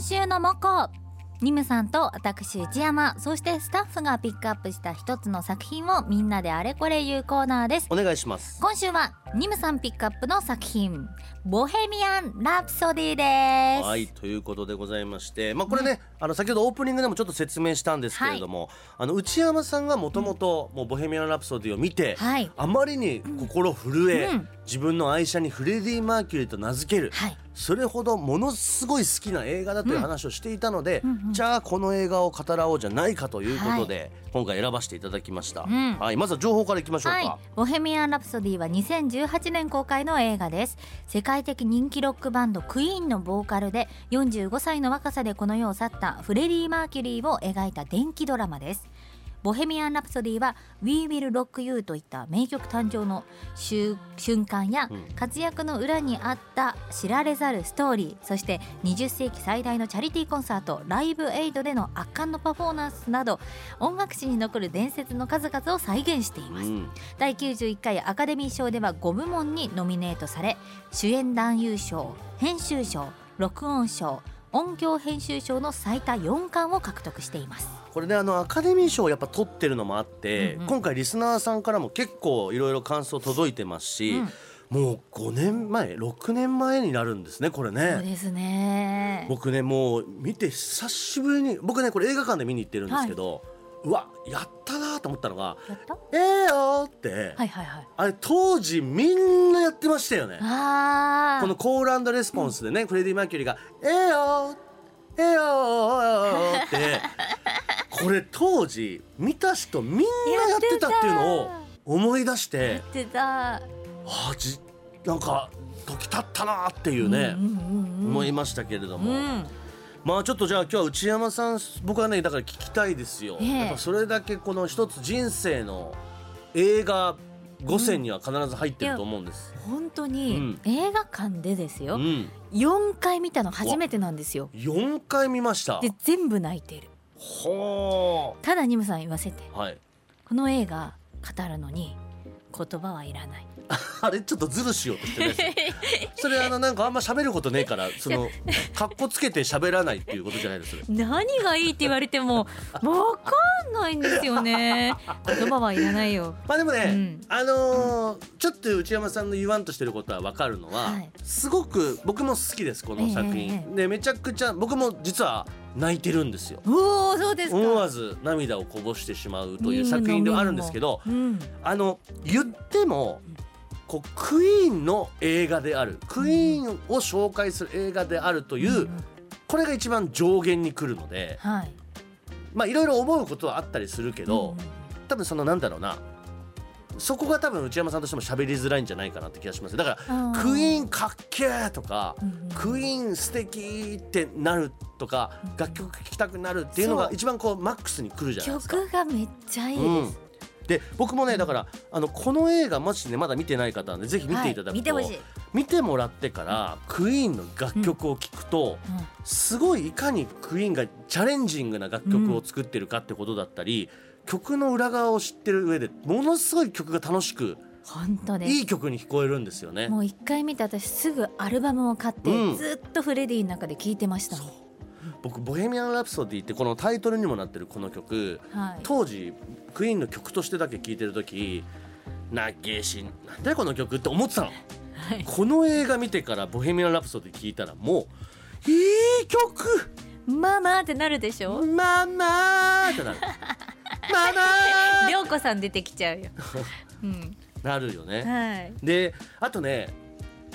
今週のモコ。ニムさんと私内山。そしてスタッフがピックアップした一つの作品をみんなであれこれ言うコーナーです。お願いします。今週はニムさんピックアップの作品ボヘミアン・ラプソディです。はいということでございまして。まあこれね、あの先ほどオープニングでもちょっと説明したんですけれども、あの内山さんがもともともうボヘミアン・ラプソディを見て、はい。あまりに心震え、うん自分の愛車にフレディ・マーキュリーと名付ける、はい。それほどものすごい好きな映画だという話をしていたので、うんうんじゃあこの映画を語らおうじゃないかということで、今回選ばせていただきました、ん。はい、まずは情報からいきましょうか、はい、ボヘミアン・ラプソディは2018年公開の映画です。世界的人気ロックバンドクイーンのボーカルで45歳の若さでこの世を去ったフレディ・マーキュリーを描いた電気ドラマですボヘミアン・ラプソディは「We Will Rock You」といった名曲誕生の瞬瞬間やうん。活躍の裏にあった知られざるストーリーそして20世紀最大のチャリティーコンサートライブエイドでの圧巻のパフォーマンスなど音楽史に残る伝説の数々を再現しています、うん。第91回アカデミー賞では5部門にノミネートされ主演男優賞編集賞録音賞音響編集賞の最多4冠を獲得しています。これねあのアカデミー賞をやっぱ取ってるのもあって、うんうん。今回リスナーさんからも結構いろいろ感想届いてますし、もう5年前6年前になるんですねこれそうね。ですね。僕ねもう見て久しぶりに僕ねこれ映画館で見に行ってるんですけど、うわやったなと思ったのがやった「ええよ」って、はいはいはい。あれ当時みんなやってましたよね。このコールレスポンスでね、フレディ・マーキュリーが「ええよええよ」って これ当時見た人みんなやってたっていうのを思い出しやてってた。ああじなんか時経ったなっていうね、うんうんうん。思いましたけれども、うんまあちょっとじゃあ今日は内山さん僕はねだから聞きたいですよ、ええ。やっぱそれだけこの一つ人生の映画5選には必ず入ってると思うんです。本当に、うん。映画館でですよ、うん、4回見たの初めてなんですよ。4回見ました。で全部泣いてる。ほただニムさん言わせて。ーはい。この映画語るのに言葉はいらない。あれちょっとズルしようとしてね。それあのなんかあんま喋ることねえからその格好つけて喋らないっていうことじゃないです。何がいいって言われてもわかんないんですよね。言葉はいらないよ。まあでもね、うん。あのーちょっと内山さんの言わんとしてることはわかるのは、はい。すごく僕も好きですこの作品、ええ。でめちゃくちゃ僕も実は泣いてるんですよ。おおそうですか。思わず涙をこぼしてしまうという作品ではあるんですけど、うん。あの言ってもこうクイーンの映画であるクイーンを紹介する映画であるという、ん。これが一番上限に来るのではい。まあいろいろ思うことはあったりするけど、うん。多分そのなんだろうなそこが多分内山さんとしても喋りづらいんじゃないかなって気がします。だからクイーンかっけーとか、クイーン素敵ってなるとか、楽曲聴きたくなるっていうのが一番こうマックスに来るじゃないですか。曲がめっちゃいいうんです、で僕もねだからあのこの映画もしねまだ見てない方はねぜひ見ていただくと、はい。見て見てもらってからクイーンの楽曲を聴くと、うん。すごいいかにクイーンがチャレンジングな楽曲を作ってるかってことだったり、曲の裏側を知ってる上でものすごい曲が楽しく本当です。いい曲に聞こえるんですよね。もう一回見て私すぐアルバムを買って、うん。ずっとフレディの中で聴いてましたもん僕「ボヘミアン・ラプソディ」ってこのタイトルにもなってるこの曲。はい。当時クイーンの曲としてだけ聴いてる時「なげえしなんだよこの曲」って思ってたの。はい。この映画見てから「ボヘミアン・ラプソディ」聴いたらもういい曲。ママってなるでしょ？ママーってなる。ママー涼子さん出てきちゃうよ、うん、なるよね。はい。であとね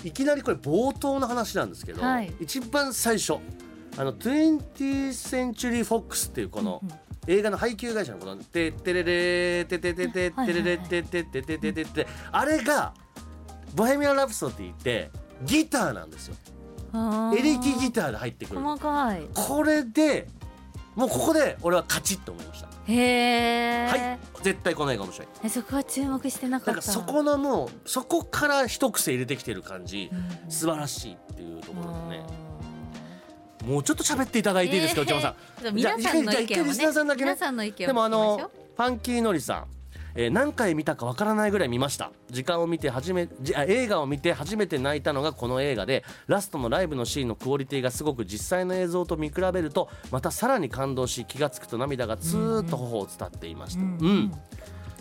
いきなりこれ冒頭の話なんですけど、はい。一番最初あの 20th Century Fox っていうこの映画の配給会社のこの「てってれれてててててれれててててててて」あれが「ボヘミアン・ラプソディ」ってギターなんですよ。エレキギターで入ってくる。細かい。これでもうここで俺はカチッと思いました。へえ、はい。絶対この映画面白い。えそこは注目してなかった。なんかそこのもうそこから一癖入れてきてる感じ。うん。素晴らしいっていうところでねもうちょっと喋っていただいていいですか、内山さん。ん皆さんの意見もね。じゃあ一回リスナーさんだけね。皆さんの意でもあのファンキーのりさん。えー何回見たかわからないぐらい見ました。時間を見て初めじあ映画を見て初めて泣いたのがこの映画でラストのライブのシーンのクオリティがすごく実際の映像と見比べるとまたさらに感動し気がつくと涙がツーッと頬を伝っていました、うん。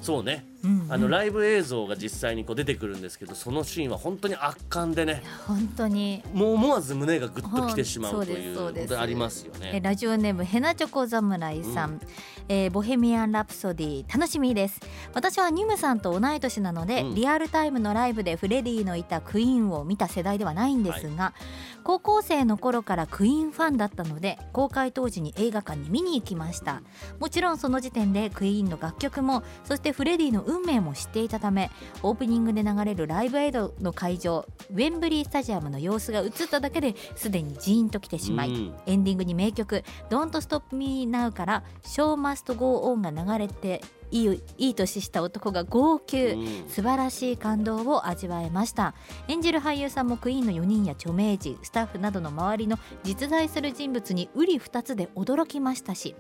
そうね、うんあのライブ映像が実際にこう出てくるんですけどそのシーンは本当に圧巻でね。本当に。もう思わず胸がぐっときてしまうというありますよえね。ラジオネームヘナチョコ侍さん、えーボヘミアン・ラプソディ楽しみです。私はニムさんと同い年なので、うん。リアルタイムのライブでフレディのいたクイーンを見た世代ではないんですが、高校生の頃からクイーンファンだったので公開当時に映画館に見に行きました。もちろんその時点でクイーンの楽曲もそしてフレディの運命も知っていたためオープニングで流れるライブエイドの会場ウェンブリースタジアムの様子が映っただけですでにジーンときてしまい、うん。エンディングに名曲「Don't Stop Me Now」から「Show Must Go On」が流れていいいい年した男が号泣、うん。素晴らしい感動を味わえました。演じる俳優さんもクイーンの4人や著名人スタッフなどの周りの実在する人物に瓜二つで驚きましたし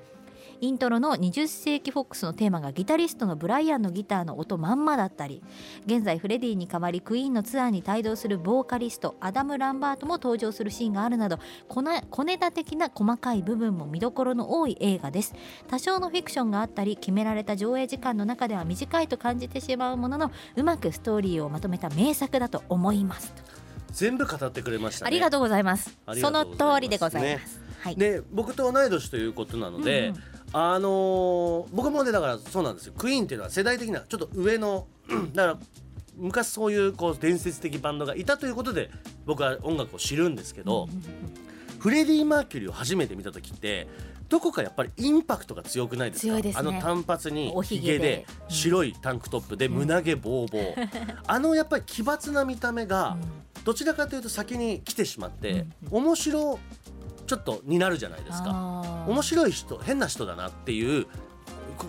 イントロの20世紀フォックスのテーマがギタリストのブライアンのギターの音まんまだったり現在フレディに代わりクイーンのツアーに帯同するボーカリストアダム・ランバートも登場するシーンがあるなど小ネタ的な細かい部分も見どころの多い映画です。多少のフィクションがあったり決められた上映時間の中では短いと感じてしまうもののうまくストーリーをまとめた名作だと思います、全部語ってくれましたね。ありがとうございます。その通りでございます、はい、で僕と同い年ということなので、うんうんあのー僕もねだからそうなんですよ。クイーンっていうのは世代的なちょっと上のだから昔そういうこう伝説的バンドがいたということで僕は音楽を知るんですけど、フレディ・マーキュリーを初めて見た時ってどこかやっぱりインパクトが強くないですか？ね。あの短髪におひげで。白いタンクトップで胸毛ボーボー、あのやっぱり奇抜な見た目がどちらかというと先に来てしまって、面白ちょっとになるじゃないですか。面白い人変な人だなっていう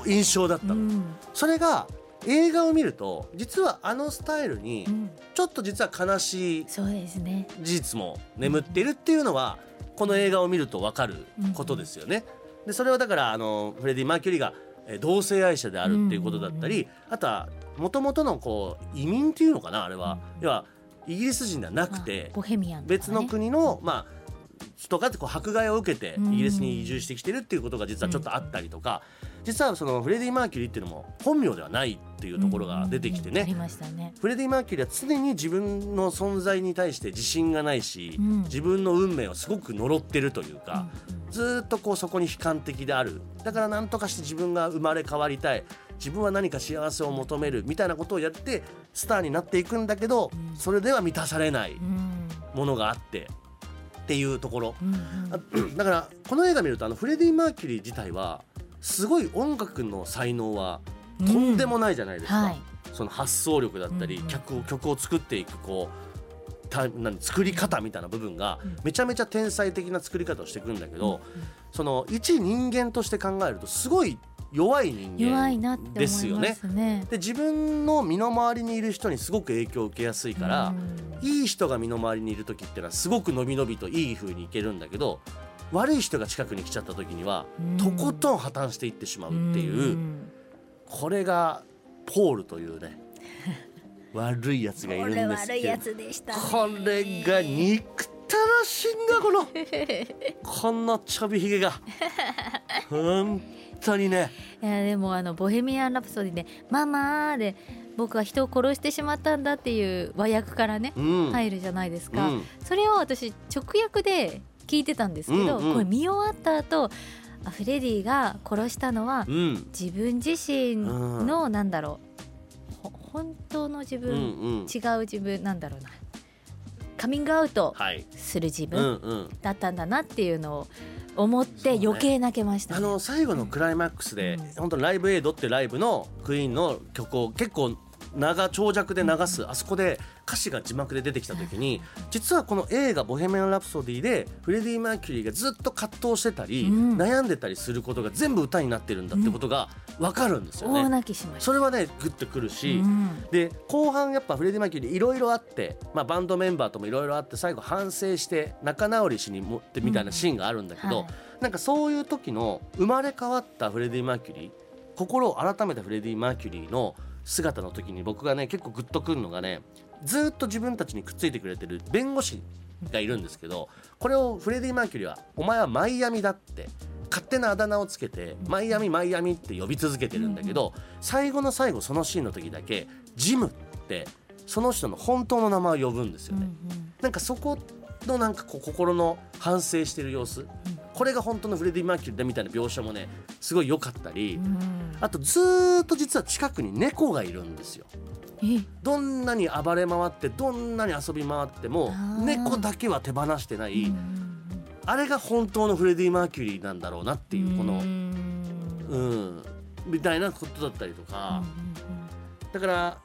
印象だったの、うん。それが映画を見ると実はあのスタイルにうん。ちょっと実は悲しいそうですね。事実も眠っているっていうのはこの映画を見ると分かることですよね。でそれはだからあのフレディ・マーキュリーがえー同性愛者であるっていうことだったりあとはもともとのこう移民っていうのかなあれは、要はイギリス人ではなくて別の国の、まあ人がこう迫害を受けてうん。イギリスに移住してきてるっていうことが実はちょっとあったりとか、実はそのフレディ・マーキュリーっていうのも本名ではないっていうところが出てきてね、うん。ありましたね。フレディ・マーキュリーは常に自分の存在に対して自信がないし、うん。自分の運命をすごく呪ってるというか、ずーっとこうそこに悲観的である。だから何とかして自分が生まれ変わりたい。自分は何か幸せを求めるみたいなことをやってスターになっていくんだけど、それでは満たされないうん。ものがあってっていうところ、うんうん。あ だからこの映画見るとあのフレディ・マーキュリー自体はすごい音楽の才能はとんでもないじゃないですか、はい。その発想力だったり、うんうん。曲を曲を作っていくこうたなん作り方みたいな部分がめちゃめちゃ天才的な作り方をしていくんだけど、その一人間として考えるとすごい弱い人間ですよね。ねで自分の身の回りにいる人にすごく影響を受けやすいから、うん。いい人が身の回りにいる時ってのはすごく伸び伸びといい風にいけるんだけど悪い人が近くに来ちゃった時には、うん。とことん破綻していってしまうっていう、ん。これがポールというね 悪いやつがいこるんですけど。つでしたね。これが憎たらしいんだこの。このちょびひげが。本当にね。いやでもあの「ボヘミアン・ラプソディ」で「ママ」で僕は人を殺してしまったんだっていう和訳からね、うん、入るじゃないですか、うん。それを私直訳で聞いてたんですけど、うんうん。これ見終わった後あフレディが殺したのはうん。自分自身の、なんだろう。ほ本当の自うん分、うん。違う自分なんだろうなカミングアウトはい。する自うん分うん。だったんだなっていうのを思って余計泣けました、あの最後のクライマックスで、うん。本当にライブエイドってライブのクイーンの曲を結構長長尺で流す、あそこで歌詞が字幕で出てきた時に実はこの映画「ボヘミアン・ラプソディ」でフレディ・マーキュリーがずっと葛藤してたり、うん。悩んでたりすることが全部歌になってるんだってことが分かるんですよね。それはねグッとくるし、うん。で後半やっぱフレディ・マーキュリーいろいろあって、まあ、バンドメンバーともいろいろあって最後反省して仲直りしに戻ってみたいなシーンがあるんだけど、はい。なんかそういう時の生まれ変わったフレディ・マーキュリー心を改めたフレディ・マーキュリーの姿の時に僕がね結構グッとくるのがねずっと自分たちにくっついてくれてる弁護士がいるんですけどこれをフレディ・マーキュリーは「お前はマイアミだ」って勝手なあだ名をつけて「マイアミマイアミ」って呼び続けてるんだけど最後の最後そのシーンの時だけ「ジム」ってその人の本当の名前を呼ぶんですよね。なんかそこのなんかこう心の反省してる様子、これが本当のフレディ・マーキュリーだみたいな描写もねすごい良かったり、あとずーっと実は近くに猫がいるんですよ。え？どんなに暴れ回ってどんなに遊び回っても猫だけは手放してない、あれが本当のフレディ・マーキュリーなんだろうなっていうこのうん。みたいなことだったりとか、だから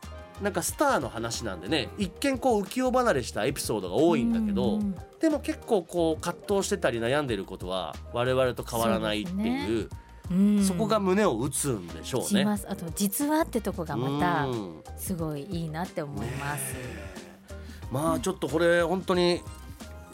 なんかスターの話なんでね一見こう浮世離れしたエピソードが多いんだけど、うんうんでも結構こう葛藤してたり悩んでることは我々と変わらないっていうそこが胸を打つんでしょうね。します。あと実話ってとこがまたうん。すごいいいなって思います、まあちょっとこれ本当に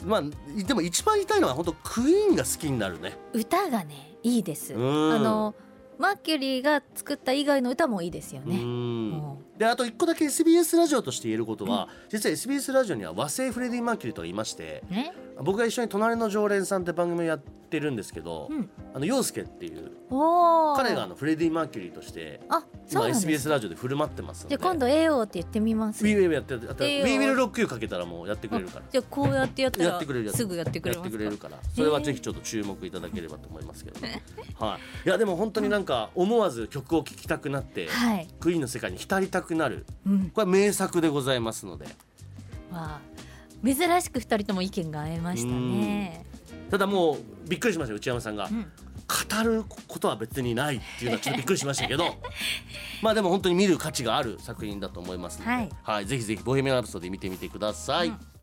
まあでも一番言いたいのは本当クイーンが好きになるね。歌がねいいです、うん。あのマーキュリーが作った以外の歌もいいですようね、んであと1個だけ SBS ラジオとして言えることは、実は SBS ラジオには和製フレディ・マーキュリーと言いましてえ？僕が一緒に「隣の常連さん」って番組をやってるんですけど、うん。あの陽介っていう彼があのフレディ・マーキュリーとして今 SBS ラジオで振る舞ってますので。じゃあ今度 AO って言ってみますウィーウェイやってやってやって AO ウィーウィルロックユーかけたらもうやってくれるから。じゃあこうやってやったらすぐやってくれやますか。ってくれるから。それはぜひちょっと注目いただければと思いますけど、ね、はい。いやでも本当になんか思わず曲を聴きたくなって、はい、クイーンの世界に浸りたくなる。うん、これは名作でございますので。わあ珍しく二人とも意見が合いましたね。ただもうびっくりしました内山さんが、うん。語ることは別にないっていうのはちょっとびっくりしましたけど。まあでも本当に見る価値がある作品だと思いますので、はい。はい、ぜひぜひ「ボヘミアン・ラプソディ」見てみてください。うん